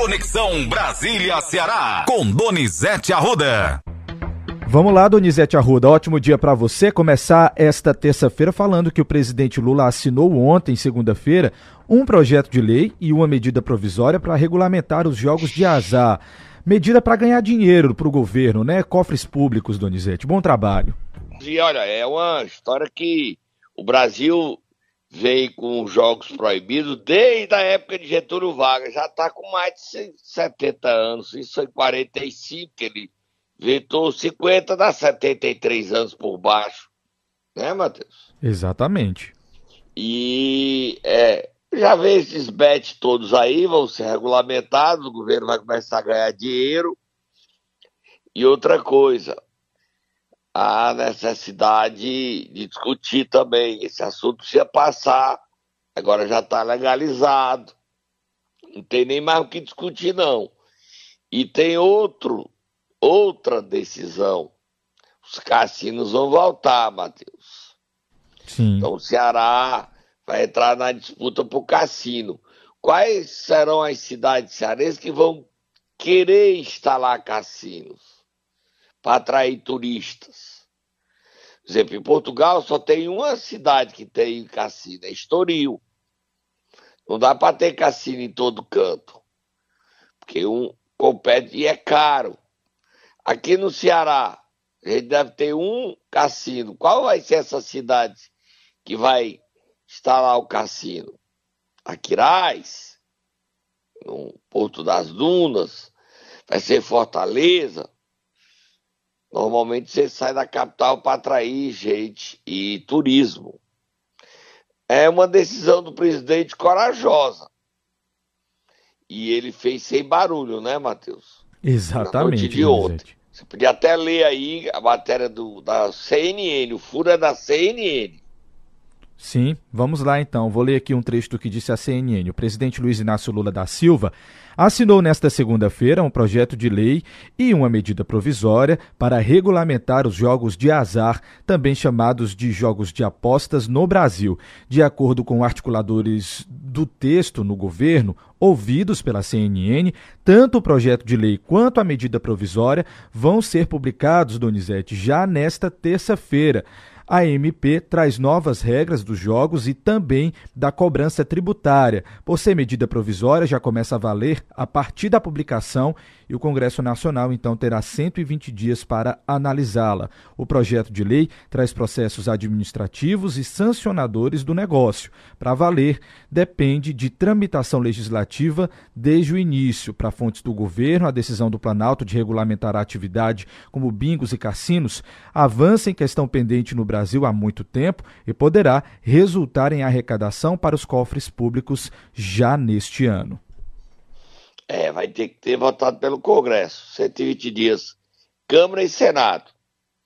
Conexão Brasília-Ceará, com Donizete Arruda. Vamos lá, Donizete Arruda. Ótimo dia para você. Começar esta terça-feira falando que o presidente Lula assinou ontem, segunda-feira, um projeto de lei e uma medida provisória para regulamentar os jogos de azar. Medida para ganhar dinheiro para o governo, né? Cofres públicos, Donizete. Bom trabalho. E olha, é uma história que o Brasil vem com jogos proibidos desde a época de Getúlio Vargas. Já está com mais de 70 anos. Isso em 45 que ele vetou 50, dá 73 anos por baixo. Né, Matheus? Exatamente. E é, já vê esses bets todos aí, vão ser regulamentados, o governo vai começar a ganhar dinheiro. E outra coisa, a necessidade de discutir também. Esse assunto precisa passar, agora já está legalizado. Não tem nem mais o que discutir, não. E tem outro, outra decisão. Os cassinos vão voltar, Matheus. Sim. Então o Ceará vai entrar na disputa para o cassino. Quais serão as cidades cearenses que vão querer instalar cassinos para atrair turistas? Por exemplo, em Portugal só tem uma cidade que tem cassino, é Estoril. Não dá para ter cassino em todo canto, porque um compete e é caro. Aqui no Ceará, a gente deve ter um cassino. Qual vai ser essa cidade que vai lá o cassino. Aquiraz, no Porto das Dunas, vai ser Fortaleza. Normalmente você sai da capital para atrair gente e turismo. É uma decisão do presidente corajosa. E ele fez sem barulho, né, Matheus? Exatamente. de ontem. Você podia até ler aí a matéria do, da CNN, o furo é da CNN. Sim, vamos lá então. Vou ler aqui um trecho do que disse a CNN. O presidente Luiz Inácio Lula da Silva assinou nesta segunda-feira um projeto de lei e uma medida provisória para regulamentar os jogos de azar, também chamados de jogos de apostas, no Brasil. De acordo com articuladores do texto no governo, ouvidos pela CNN, tanto o projeto de lei quanto a medida provisória vão ser publicados, Donizete, já nesta terça-feira a MP traz novas regras dos jogos e também da cobrança tributária. Por ser medida provisória, já começa a valer a partir da publicação e o Congresso Nacional então terá 120 dias para analisá-la. O projeto de lei traz processos administrativos e sancionadores do negócio. Para valer, depende de tramitação legislativa desde o início. Para fontes do governo, a decisão do Planalto de regulamentar a atividade como bingos e cassinos avança em questão pendente no Brasil há muito tempo e poderá resultar em arrecadação para os cofres públicos já neste ano. É, vai ter que ter votado pelo Congresso, 120 dias. Câmara e Senado.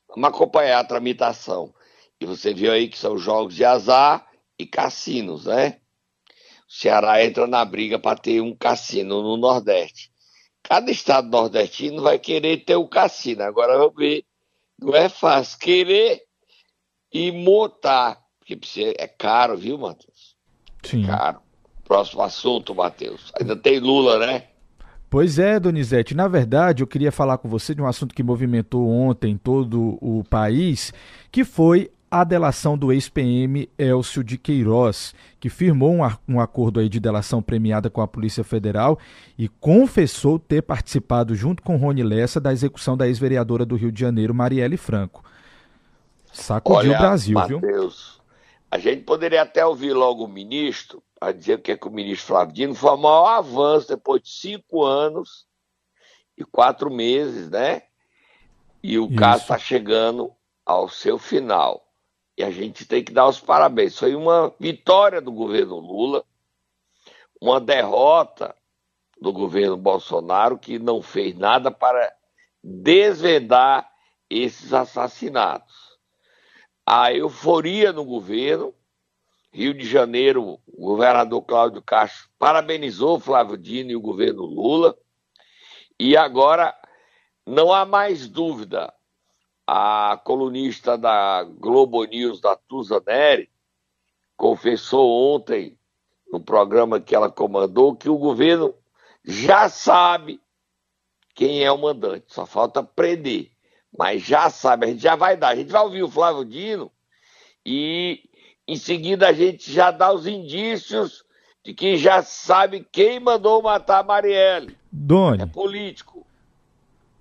Vamos acompanhar a tramitação. E você viu aí que são jogos de azar e cassinos, né? O Ceará entra na briga para ter um cassino no Nordeste. Cada estado nordestino vai querer ter um cassino. Agora vamos ver. Não é fácil querer e montar. Porque é caro, viu, Matheus? Sim. É caro. Próximo assunto, Matheus. Ainda tem Lula, né? Pois é, Donizete. Na verdade, eu queria falar com você de um assunto que movimentou ontem todo o país, que foi a delação do ex-PM Elcio de Queiroz, que firmou um, um, acordo aí de delação premiada com a Polícia Federal e confessou ter participado, junto com Rony Lessa, da execução da ex-vereadora do Rio de Janeiro, Marielle Franco. Sacudiu Olha, o Brasil, Mateus, viu? A gente poderia até ouvir logo o ministro a dizer o que, é que o ministro Flávio Dino foi o maior avanço depois de cinco anos e quatro meses, né? E o Isso. caso está chegando ao seu final. E a gente tem que dar os parabéns. Foi uma vitória do governo Lula, uma derrota do governo Bolsonaro, que não fez nada para desvendar esses assassinatos a euforia no governo. Rio de Janeiro, o governador Cláudio Castro parabenizou Flávio Dino e o governo Lula. E agora não há mais dúvida. A colunista da Globo News, da Tusa Neri, confessou ontem, no programa que ela comandou, que o governo já sabe quem é o mandante, só falta prender. Mas já sabe, a gente já vai dar. A gente vai ouvir o Flávio Dino e em seguida a gente já dá os indícios de que já sabe quem mandou matar a Marielle. Doni. É político.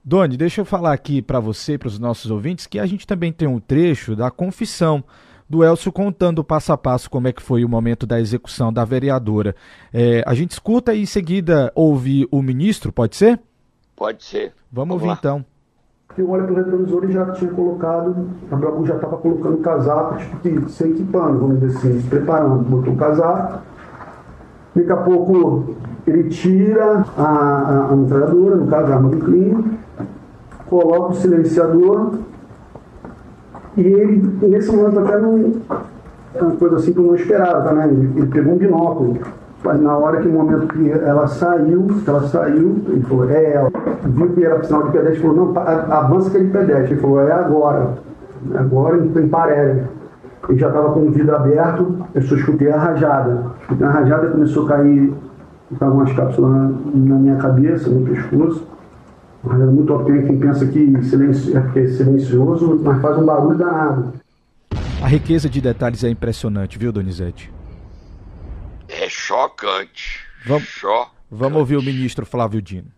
Doni, deixa eu falar aqui para você e para os nossos ouvintes que a gente também tem um trecho da confissão do Elcio contando passo a passo como é que foi o momento da execução da vereadora. É, a gente escuta e em seguida ouve o ministro, pode ser? Pode ser. Vamos, Vamos ouvir lá. então. Eu olho pro retrovisor e já tinha colocado, a Brabu já estava colocando casaco, tipo que se equipando, vamos dizer assim, se preparando. Botou o casaco, daqui a pouco ele tira a, a, a metralhadora, no caso a arma do crime, coloca o silenciador e ele, nesse momento até não. É uma coisa assim que eu não esperava, né? Ele, ele pegou um binóculo. Na hora que no momento que ela saiu, ela saiu, ele falou, é ela. Viu que era sinal de pedestre, falou, não, avança aquele pedestre. Ele falou, é agora. Agora em Parelli. Ele já estava com o vidro aberto, eu só escutei a rajada. Escutei a rajada começou a cair, estavam umas cápsulas na, minha cabeça, no pescoço. Mas é muito ok quem pensa que, silencio, é, é silencioso, mas faz um barulho danado. A riqueza de detalhes é impressionante, viu, Donizete? Chocante. Vamos, chocante. vamos ouvir o ministro Flávio Dino.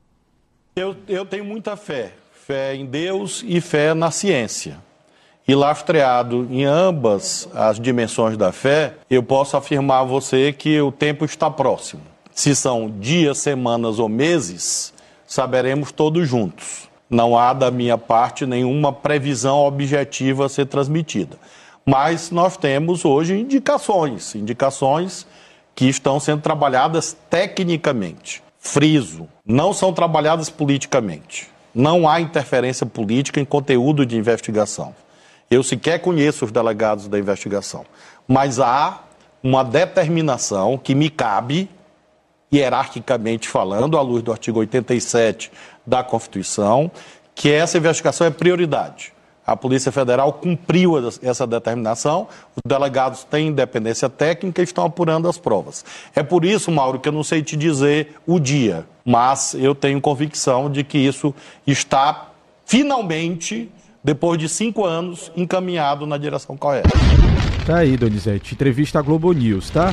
Eu, eu tenho muita fé. Fé em Deus e fé na ciência. E lastreado em ambas as dimensões da fé, eu posso afirmar a você que o tempo está próximo. Se são dias, semanas ou meses, saberemos todos juntos. Não há da minha parte nenhuma previsão objetiva a ser transmitida. Mas nós temos hoje indicações, indicações que estão sendo trabalhadas tecnicamente. Friso, não são trabalhadas politicamente. Não há interferência política em conteúdo de investigação. Eu sequer conheço os delegados da investigação. Mas há uma determinação que me cabe hierarquicamente falando, à luz do artigo 87 da Constituição, que essa investigação é prioridade. A Polícia Federal cumpriu essa determinação, os delegados têm independência técnica e estão apurando as provas. É por isso, Mauro, que eu não sei te dizer o dia, mas eu tenho convicção de que isso está finalmente, depois de cinco anos, encaminhado na direção correta. Tá aí, Donizete. Entrevista à Globo News, tá?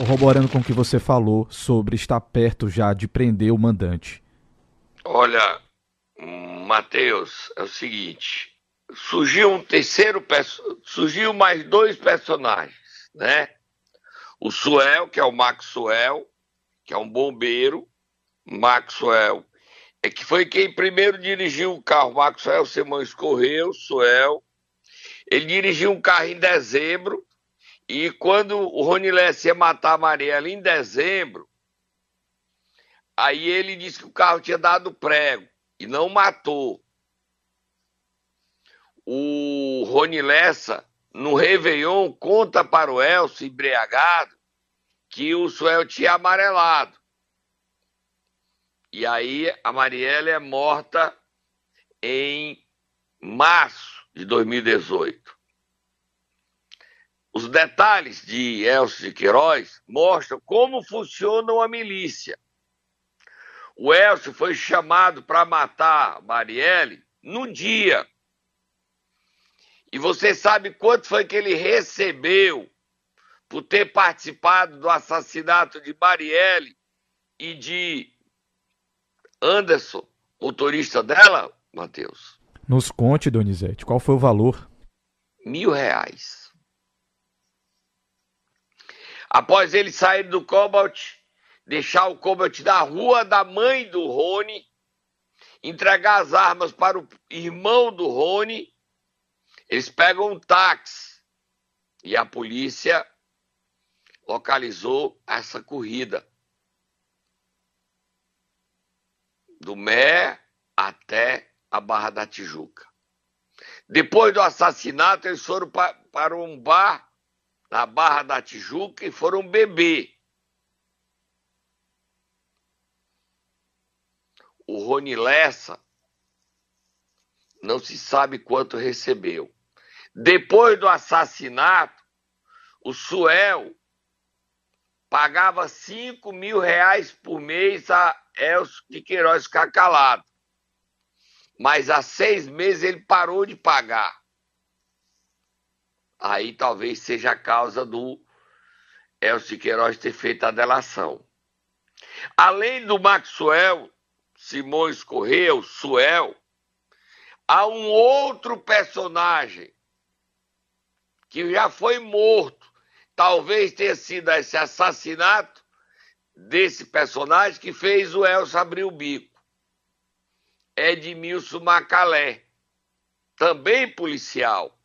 corroborando com o que você falou sobre estar perto já de prender o mandante. Olha, Matheus, é o seguinte, surgiu um terceiro, surgiu mais dois personagens, né? O Suel, que é o Maxwell, que é um bombeiro, Maxwell, é que foi quem primeiro dirigiu o carro. Maxwell Simões Correu, Suel. Ele dirigiu um carro em dezembro e quando o Rony Less ia matar a Mariela em dezembro, aí ele disse que o carro tinha dado prego e não matou. O Rony Lessa, no Réveillon, conta para o Elcio, embriagado, que o Suel tinha amarelado. E aí a Mariela é morta em março de 2018. Os detalhes de Elcio de Queiroz mostram como funciona uma milícia. O Elcio foi chamado para matar Marielle num dia. E você sabe quanto foi que ele recebeu por ter participado do assassinato de Marielle e de Anderson, motorista dela, Matheus? Nos conte, Donizete, qual foi o valor? Mil reais. Após ele sair do Cobalt, deixar o Cobalt na rua da mãe do Rony, entregar as armas para o irmão do Rony, eles pegam um táxi e a polícia localizou essa corrida. Do Mé até a Barra da Tijuca. Depois do assassinato, eles foram para um bar na Barra da Tijuca e foram beber. O Rony Lessa não se sabe quanto recebeu. Depois do assassinato, o Suel pagava 5 mil reais por mês a Elcio de Queiroz ficar calado. Mas há seis meses ele parou de pagar. Aí talvez seja a causa do Elcio de Queiroz ter feito a delação. Além do Maxwell, Simões Correia, o Suel, há um outro personagem que já foi morto talvez tenha sido esse assassinato desse personagem que fez o Elcio abrir o bico. Edmilson Macalé, também policial.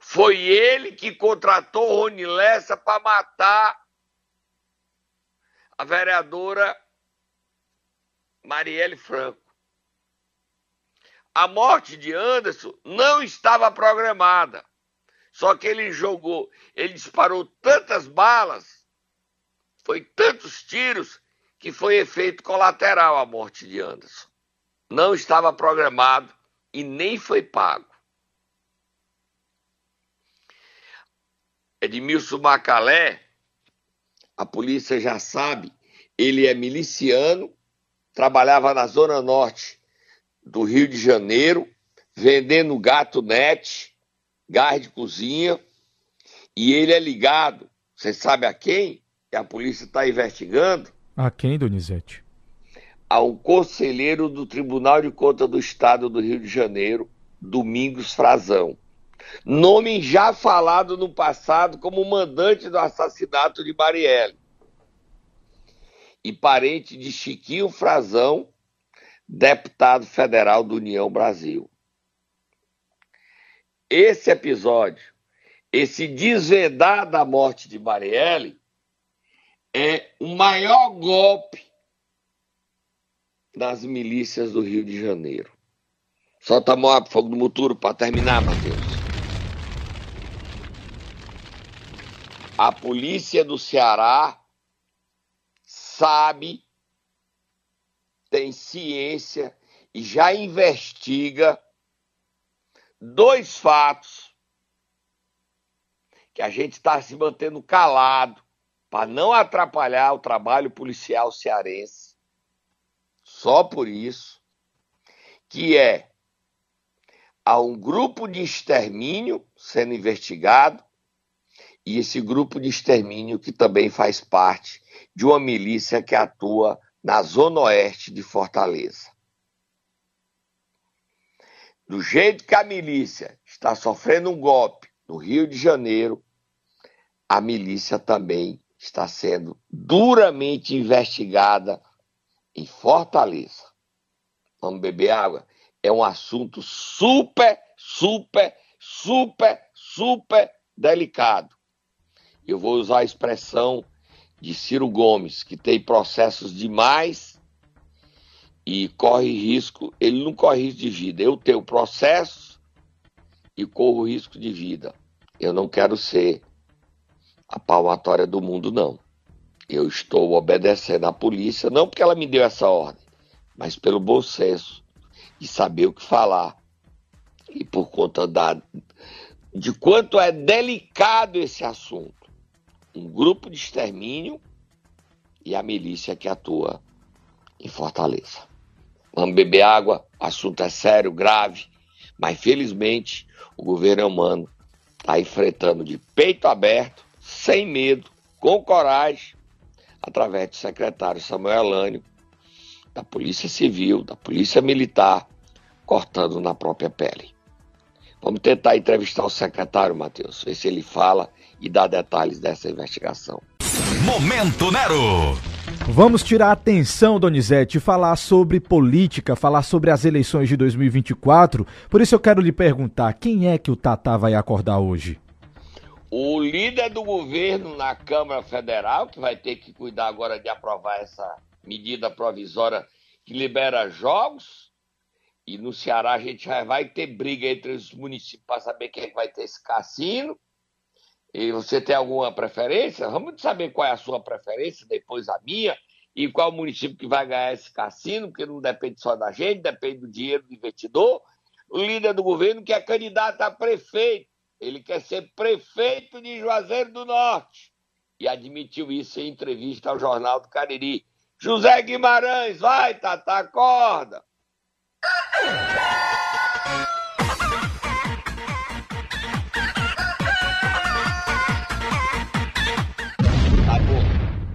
Foi ele que contratou Rony Lessa para matar a vereadora Marielle Franco. A morte de Anderson não estava programada. Só que ele jogou, ele disparou tantas balas, foi tantos tiros, que foi efeito colateral a morte de Anderson. Não estava programado e nem foi pago. Edmilson Macalé, a polícia já sabe, ele é miliciano, trabalhava na zona norte do Rio de Janeiro, vendendo gato net, gás de cozinha, e ele é ligado, você sabe a quem? Que a polícia está investigando? A quem, Donizete? A um conselheiro do Tribunal de Contas do Estado do Rio de Janeiro, Domingos Frazão. Nome já falado no passado como mandante do assassinato de Marielle. E parente de Chiquinho Frazão, deputado federal do União Brasil esse episódio, esse desvendar da morte de Marielle, é o maior golpe das milícias do Rio de Janeiro. Solta a mão fogo do muturo para terminar, Matheus. A polícia do Ceará sabe, tem ciência e já investiga dois fatos que a gente está se mantendo calado para não atrapalhar o trabalho policial cearense. Só por isso que é há um grupo de extermínio sendo investigado e esse grupo de extermínio que também faz parte de uma milícia que atua na zona oeste de Fortaleza. Do jeito que a milícia está sofrendo um golpe no Rio de Janeiro, a milícia também está sendo duramente investigada em Fortaleza. Vamos beber água? É um assunto super, super, super, super delicado. Eu vou usar a expressão de Ciro Gomes, que tem processos demais e corre risco, ele não corre risco de vida. Eu tenho processo e corro risco de vida. Eu não quero ser a palmatória do mundo, não. Eu estou obedecendo à polícia, não porque ela me deu essa ordem, mas pelo bom senso de saber o que falar. E por conta da, de quanto é delicado esse assunto. Um grupo de extermínio e a milícia que atua em Fortaleza. Vamos beber água, assunto é sério, grave, mas felizmente o governo humano está enfrentando de peito aberto, sem medo, com coragem, através do secretário Samuel Alânio, da Polícia Civil, da Polícia Militar, cortando na própria pele. Vamos tentar entrevistar o secretário, Matheus, ver se ele fala e dá detalhes dessa investigação. Momento Nero! Vamos tirar a atenção, Donizete, e falar sobre política, falar sobre as eleições de 2024. Por isso eu quero lhe perguntar, quem é que o Tatá vai acordar hoje? O líder do governo na Câmara Federal, que vai ter que cuidar agora de aprovar essa medida provisória que libera jogos. E no Ceará a gente já vai ter briga entre os municípios para saber quem é vai ter esse cassino. E você tem alguma preferência? Vamos saber qual é a sua preferência, depois a minha, e qual município que vai ganhar esse cassino, porque não depende só da gente, depende do dinheiro do investidor. O líder do governo que é candidato a prefeito, ele quer ser prefeito de Juazeiro do Norte. e admitiu isso em entrevista ao Jornal do Cariri. José Guimarães, vai, Tata, acorda!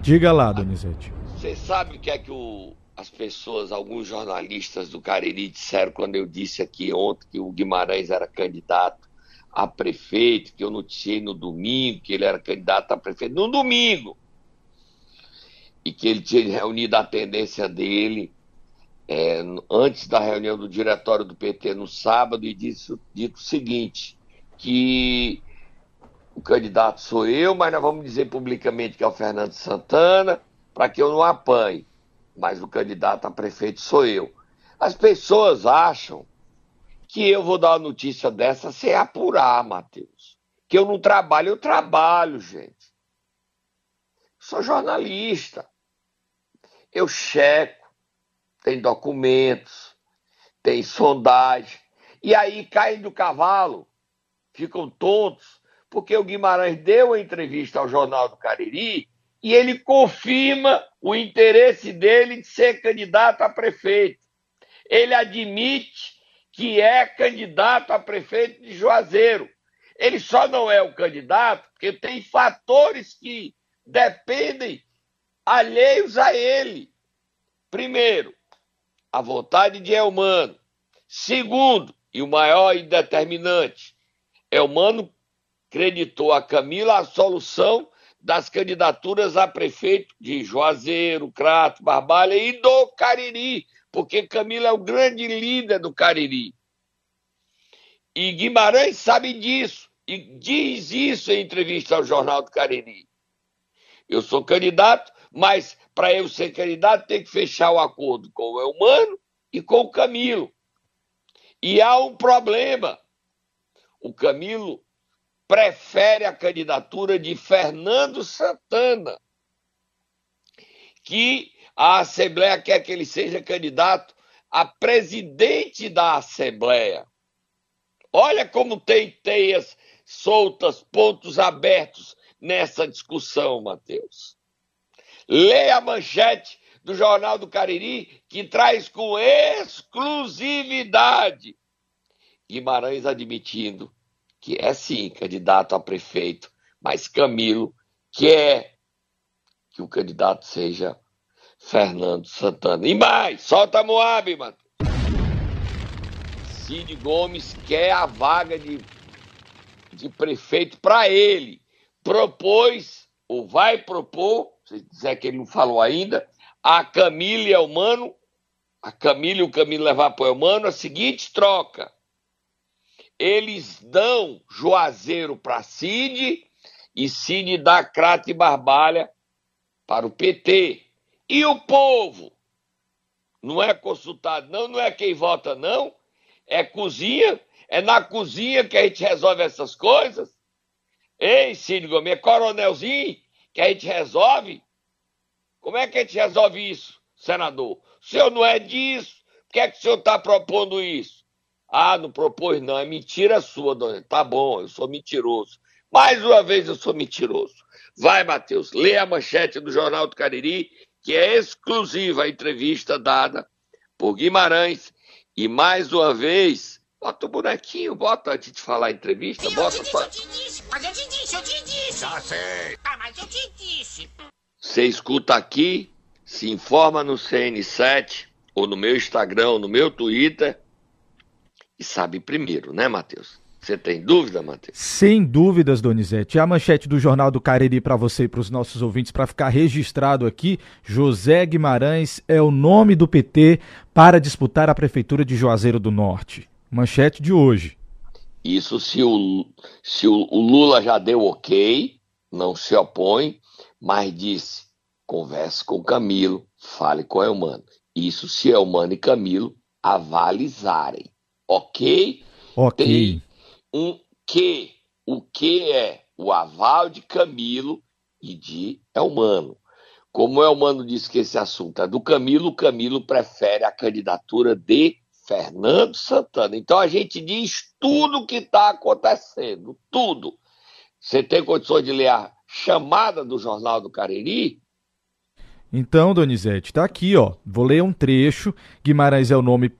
Diga lá, Donizete. Você sabe o que é que o, as pessoas, alguns jornalistas do Cariri disseram quando eu disse aqui ontem que o Guimarães era candidato a prefeito, que eu noticiei no domingo que ele era candidato a prefeito, no domingo, e que ele tinha reunido a tendência dele é, antes da reunião do diretório do PT no sábado e disse dito o seguinte, que o candidato sou eu, mas nós vamos dizer publicamente que é o Fernando Santana, para que eu não apanhe, mas o candidato a prefeito sou eu. As pessoas acham que eu vou dar uma notícia dessa sem apurar, Matheus. Que eu não trabalho, eu trabalho, gente. Sou jornalista. Eu checo, tem documentos, tem sondagem. E aí caem do cavalo, ficam tontos, porque o Guimarães deu a entrevista ao Jornal do Cariri e ele confirma o interesse dele de ser candidato a prefeito. Ele admite que é candidato a prefeito de Juazeiro. Ele só não é o candidato porque tem fatores que dependem alheios a ele. Primeiro, a vontade de Elmano. Segundo, e o maior e determinante, Elmano acreditou a Camila a solução das candidaturas a prefeito de Juazeiro, Crato, Barbalha e do Cariri, porque Camila é o grande líder do Cariri. E Guimarães sabe disso e diz isso em entrevista ao Jornal do Cariri. Eu sou candidato, mas para eu ser candidato tem que fechar o acordo com o Elmano e com o Camilo. E há um problema. O Camilo prefere a candidatura de Fernando Santana, que a Assembleia quer que ele seja candidato a presidente da Assembleia. Olha como tem teias soltas, pontos abertos nessa discussão, Matheus. Leia a manchete do Jornal do Cariri, que traz com exclusividade Guimarães admitindo que é sim candidato a prefeito, mas Camilo quer que o candidato seja Fernando Santana. E mais, solta Moab, mano. Cid Gomes quer a vaga de, de prefeito para ele. Propôs, ou vai propor, se dizer que ele não falou ainda, a Camila e Elmano, a Camila e o Camilo levar para o Elmano, a seguinte troca eles dão Juazeiro para Cid e Cid dá Crato e Barbalha para o PT. E o povo? Não é consultado, não, não é quem vota, não. É cozinha, é na cozinha que a gente resolve essas coisas. Ei, Cid Gomes, é coronelzinho que a gente resolve? Como é que a gente resolve isso, senador? O senhor não é disso. Por que é que o senhor está propondo isso? Ah, não propôs, não. É mentira sua, dona. Tá bom, eu sou mentiroso. Mais uma vez eu sou mentiroso. Vai, Matheus, lê a manchete do Jornal do Cariri, que é exclusiva a entrevista dada por Guimarães. E mais uma vez, bota o bonequinho, bota antes de falar a entrevista, Sim, bota eu te pra... disse, eu te disse, mas eu te disse, eu te disse. Já sei. Ah, mas eu te disse. Você escuta aqui, se informa no CN7, ou no meu Instagram, ou no meu Twitter, e sabe primeiro, né, Matheus? Você tem dúvida, Matheus? Sem dúvidas, Donizete. A manchete do Jornal do Cariri para você e para os nossos ouvintes, para ficar registrado aqui: José Guimarães é o nome do PT para disputar a Prefeitura de Juazeiro do Norte. Manchete de hoje. Isso se o, se o, o Lula já deu ok, não se opõe, mas disse: converse com Camilo, fale com Elmano. Isso se Elmano e Camilo avalizarem. Ok? Ok. Tem um que. O que é o aval de Camilo e de Elmano. Como o Elmano disse que esse assunto é do Camilo, o Camilo prefere a candidatura de Fernando Santana. Então a gente diz tudo o que está acontecendo, tudo. Você tem condições de ler a chamada do Jornal do Cariri? Então, Donizete, tá aqui, ó. Vou ler um trecho. Guimarães é o nome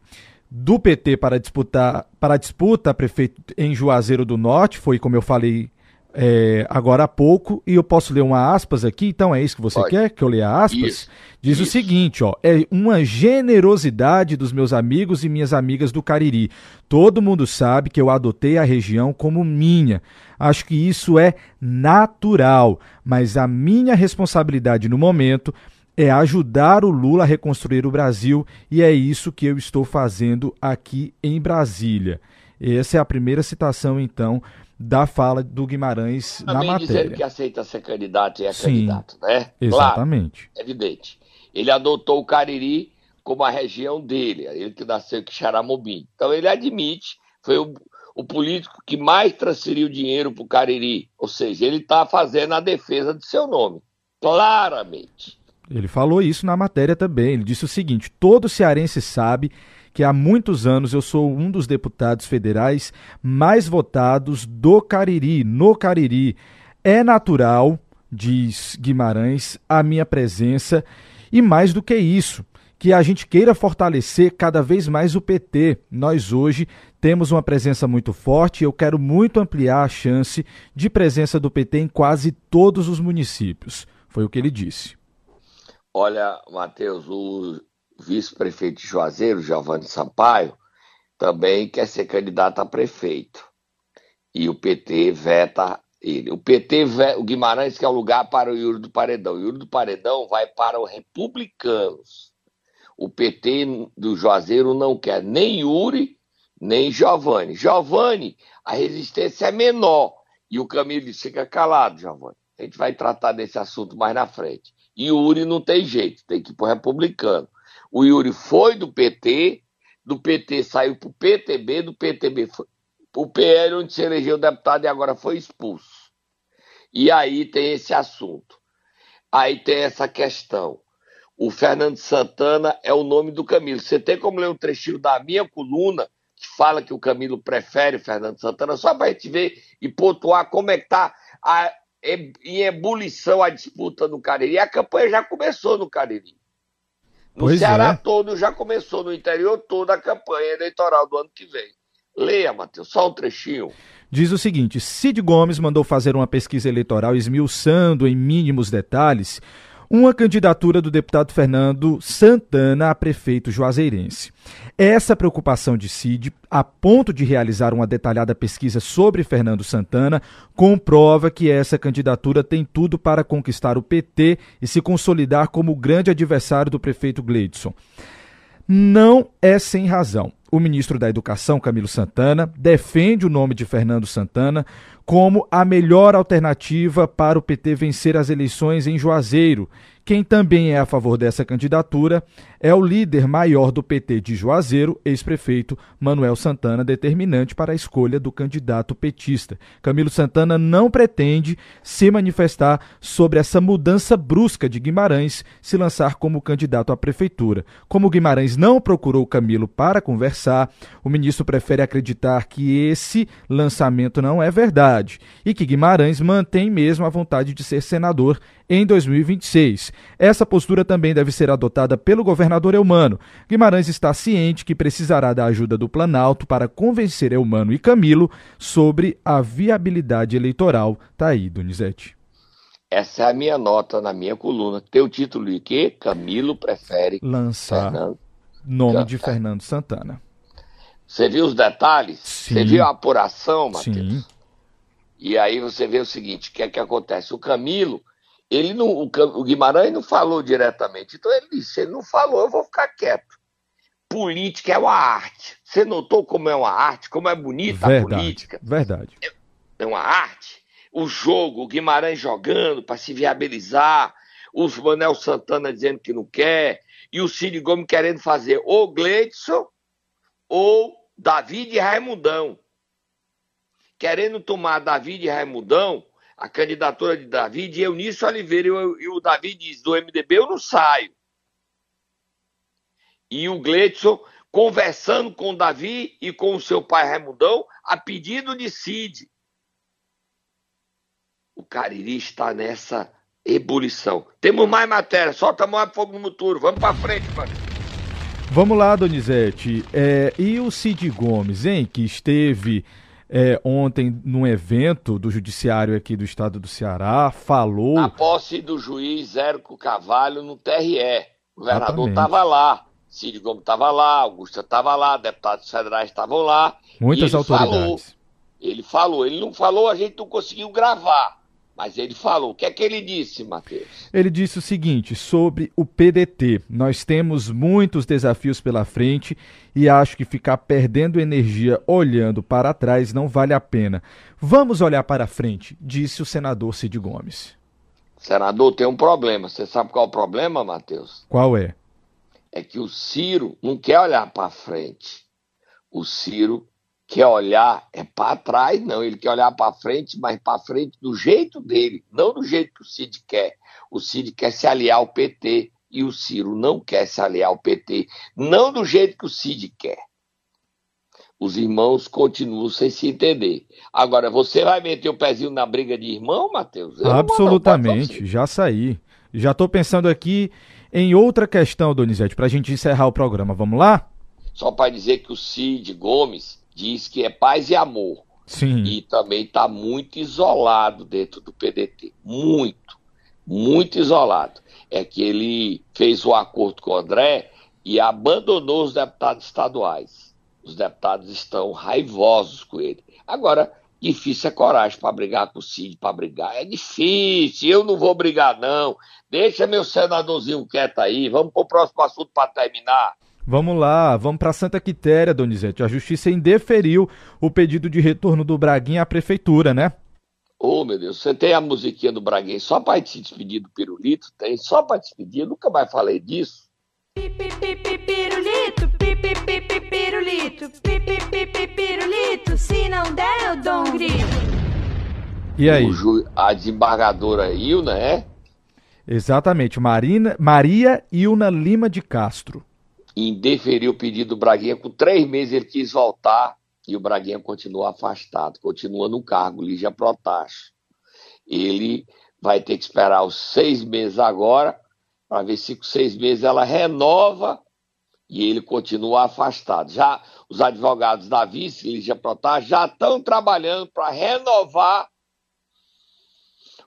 do PT para disputar para a disputa prefeito em Juazeiro do Norte, foi como eu falei é, agora há pouco, e eu posso ler uma aspas aqui, então é isso que você Pode. quer que eu leia aspas? Isso. Diz isso. o seguinte, ó, é uma generosidade dos meus amigos e minhas amigas do Cariri. Todo mundo sabe que eu adotei a região como minha. Acho que isso é natural, mas a minha responsabilidade no momento é ajudar o Lula a reconstruir o Brasil e é isso que eu estou fazendo aqui em Brasília. Essa é a primeira citação, então, da fala do Guimarães Também na matéria. dizendo que aceita ser candidato e é Sim, candidato, né? Exatamente. Claro, evidente. Ele adotou o Cariri como a região dele, ele que nasceu em Xaramobim. Então ele admite, foi o, o político que mais transferiu dinheiro para o Cariri, ou seja, ele está fazendo a defesa de seu nome, claramente. Ele falou isso na matéria também. Ele disse o seguinte: todo cearense sabe que há muitos anos eu sou um dos deputados federais mais votados do Cariri, no Cariri. É natural, diz Guimarães, a minha presença e mais do que isso, que a gente queira fortalecer cada vez mais o PT. Nós hoje temos uma presença muito forte e eu quero muito ampliar a chance de presença do PT em quase todos os municípios. Foi o que ele disse. Olha, Matheus, o vice-prefeito de Juazeiro, Giovanni Sampaio, também quer ser candidato a prefeito. E o PT veta ele. O PT, o Guimarães quer o lugar para o Yuri do Paredão. O Yuri do Paredão vai para os republicanos. O PT do Juazeiro não quer nem Yuri, nem Giovanni. Giovanni, a resistência é menor. E o Camilo fica calado, Giovanni. A gente vai tratar desse assunto mais na frente. Yuri não tem jeito, tem que ir para o republicano. O Yuri foi do PT, do PT saiu para o PTB, do PTB foi para o PL, onde se elegeu deputado e agora foi expulso. E aí tem esse assunto. Aí tem essa questão. O Fernando Santana é o nome do Camilo. Você tem como ler um trechinho da minha coluna que fala que o Camilo prefere o Fernando Santana, só para a gente ver e pontuar como é que está a, em ebulição a disputa no Cariri. A campanha já começou no Cariri. No pois Ceará é. todo já começou, no interior toda a campanha eleitoral do ano que vem. Leia, Matheus, só um trechinho. Diz o seguinte: Cid Gomes mandou fazer uma pesquisa eleitoral esmiuçando em mínimos detalhes uma candidatura do deputado Fernando Santana a prefeito juazeirense. Essa preocupação de Cid, a ponto de realizar uma detalhada pesquisa sobre Fernando Santana, comprova que essa candidatura tem tudo para conquistar o PT e se consolidar como o grande adversário do prefeito Gleidson. Não é sem razão. O ministro da Educação, Camilo Santana, defende o nome de Fernando Santana como a melhor alternativa para o PT vencer as eleições em Juazeiro. Quem também é a favor dessa candidatura é o líder maior do PT de Juazeiro, ex-prefeito Manuel Santana, determinante para a escolha do candidato petista. Camilo Santana não pretende se manifestar sobre essa mudança brusca de Guimarães se lançar como candidato à prefeitura. Como Guimarães não procurou Camilo para conversar, o ministro prefere acreditar que esse lançamento não é verdade e que Guimarães mantém mesmo a vontade de ser senador em 2026. Essa postura também deve ser adotada pelo governador Eumano. Guimarães está ciente que precisará da ajuda do Planalto para convencer Eumano e Camilo sobre a viabilidade eleitoral. Tá aí, Donizete. Essa é a minha nota na minha coluna. Teu título de quê? Camilo prefere lançar Fernando nome Santana. de Fernando Santana. Você viu os detalhes? Sim. Você viu a apuração, Matheus? Sim. E aí você vê o seguinte, o que é que acontece? O Camilo ele não, o Guimarães não falou diretamente. Então ele disse: ele não falou, eu vou ficar quieto. Política é uma arte. Você notou como é uma arte, como é bonita verdade, a política? Verdade. É, é uma arte. O jogo, o Guimarães jogando para se viabilizar, o Manel Santana dizendo que não quer, e o Cid Gomes querendo fazer ou Gleidson ou David e Raimundão. Querendo tomar David e Raimundão a candidatura de David e Eunício Oliveira. E o David diz: do MDB eu não saio. E o Gleidson conversando com o Davi e com o seu pai Raimundão a pedido de Cid. o Cariri está nessa ebulição. Temos mais matéria, solta mais fogo no muturo, vamos para frente, mano. Vamos lá, Donizete. É, e o Cid Gomes, hein, que esteve é, ontem num evento do Judiciário aqui do estado do Ceará, falou. A posse do juiz Érico Cavalho no TRE. O governador estava lá, Cid Gomes estava lá, Augusta estava lá, deputados federais estavam lá. Muitas autoridades. Falou, ele falou, ele não falou, a gente não conseguiu gravar. Mas ele falou. O que é que ele disse, Matheus? Ele disse o seguinte sobre o PDT. Nós temos muitos desafios pela frente e acho que ficar perdendo energia olhando para trás não vale a pena. Vamos olhar para frente, disse o senador Cid Gomes. Senador, tem um problema. Você sabe qual é o problema, Matheus? Qual é? É que o Ciro não quer olhar para frente. O Ciro quer olhar é para trás, não. Ele quer olhar para frente, mas para frente do jeito dele, não do jeito que o Cid quer. O Cid quer se aliar ao PT e o Ciro não quer se aliar ao PT, não do jeito que o Cid quer. Os irmãos continuam sem se entender. Agora, você vai meter o pezinho na briga de irmão, Matheus? Absolutamente, já saí. Já estou pensando aqui em outra questão, Donizete, para a gente encerrar o programa. Vamos lá? Só para dizer que o Cid Gomes diz que é paz e amor. Sim. E também está muito isolado dentro do PDT. Muito, muito isolado. É que ele fez o acordo com o André e abandonou os deputados estaduais. Os deputados estão raivosos com ele. Agora, difícil é coragem para brigar com o Cid, para brigar. É difícil, eu não vou brigar, não. Deixa meu senadorzinho quieto aí. Vamos para o próximo assunto para terminar. Vamos lá, vamos para Santa Quitéria, Donizete. A justiça indeferiu o pedido de retorno do Braguinha à prefeitura, né? Ô, oh, meu Deus, você tem a musiquinha do Braguinha só para se despedir do pirulito? Tem, só para despedir, eu nunca mais falei disso. Pirulito, pirulito, pirulito, se não der eu dou um grito. E aí? Ju, a desembargadora Ilna, é? Exatamente, Marina, Maria Ilna Lima de Castro indeferiu o pedido do Braguinha. Com três meses ele quis voltar e o Braguinha continua afastado, continua no cargo, Lígia Protacho. Ele vai ter que esperar os seis meses agora, para ver se com seis meses ela renova e ele continua afastado. Já os advogados da vice, Lígia Protacho, já estão trabalhando para renovar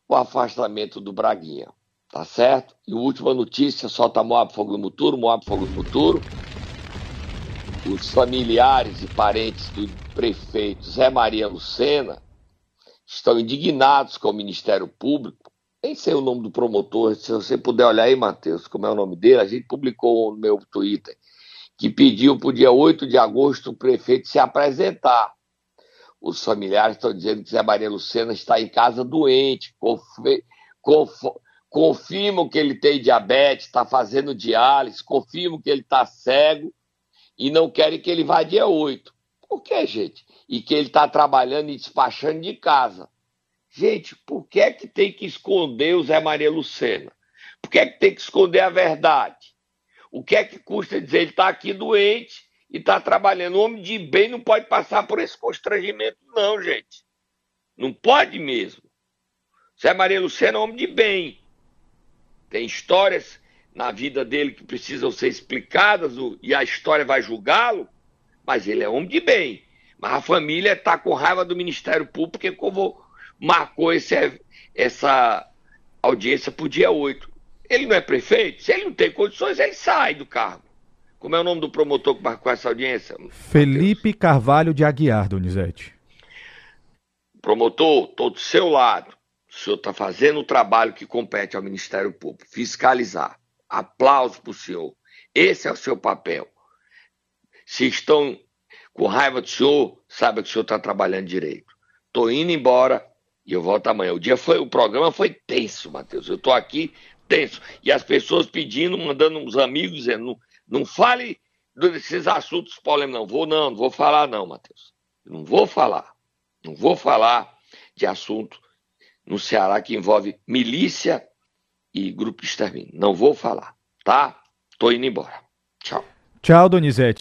o afastamento do Braguinha. Tá certo? E última notícia, solta Moab Fogo no Muturo, Moab Fogo no Muturo. Os familiares e parentes do prefeito Zé Maria Lucena estão indignados com o Ministério Público. Nem sei o nome do promotor, se você puder olhar aí, Matheus, como é o nome dele, a gente publicou no meu Twitter, que pediu para o dia 8 de agosto o prefeito se apresentar. Os familiares estão dizendo que Zé Maria Lucena está em casa doente, confe... confirmam que ele tem diabetes, está fazendo diálise, confirmam que ele está cego e não querem que ele vá dia 8. Por que, gente? E que ele está trabalhando e despachando de casa. Gente, por que é que tem que esconder o Zé Maria Lucena? Por que é que tem que esconder a verdade? O que é que custa dizer ele está aqui doente e está trabalhando? O homem de bem não pode passar por esse constrangimento, não, gente. Não pode mesmo. Zé Maria Lucena é um homem de bem. Tem histórias na vida dele que precisam ser explicadas e a história vai julgá-lo, mas ele é homem de bem. Mas a família está com raiva do Ministério Público porque como marcou esse, essa audiência para o dia 8. Ele não é prefeito? Se ele não tem condições, ele sai do cargo. Como é o nome do promotor que marcou essa audiência? Felipe Mateus? Carvalho de Aguiar, Donizete. Promotor, estou do seu lado. O senhor está fazendo o trabalho que compete ao Ministério Público, fiscalizar. Aplauso para o senhor. Esse é o seu papel. Se estão com raiva do senhor, saiba que o senhor está trabalhando direito. Estou indo embora e eu volto amanhã. O dia foi, o programa foi tenso, Matheus. Eu estou aqui tenso. E as pessoas pedindo, mandando uns amigos dizendo, não, não fale desses assuntos polêmicos, não. Vou não, não vou falar não, Matheus. Não vou falar. Não vou falar de assunto no Ceará que envolve milícia e grupo de extermínio. Não vou falar, tá? Tô indo embora. Tchau. Tchau, Donizete.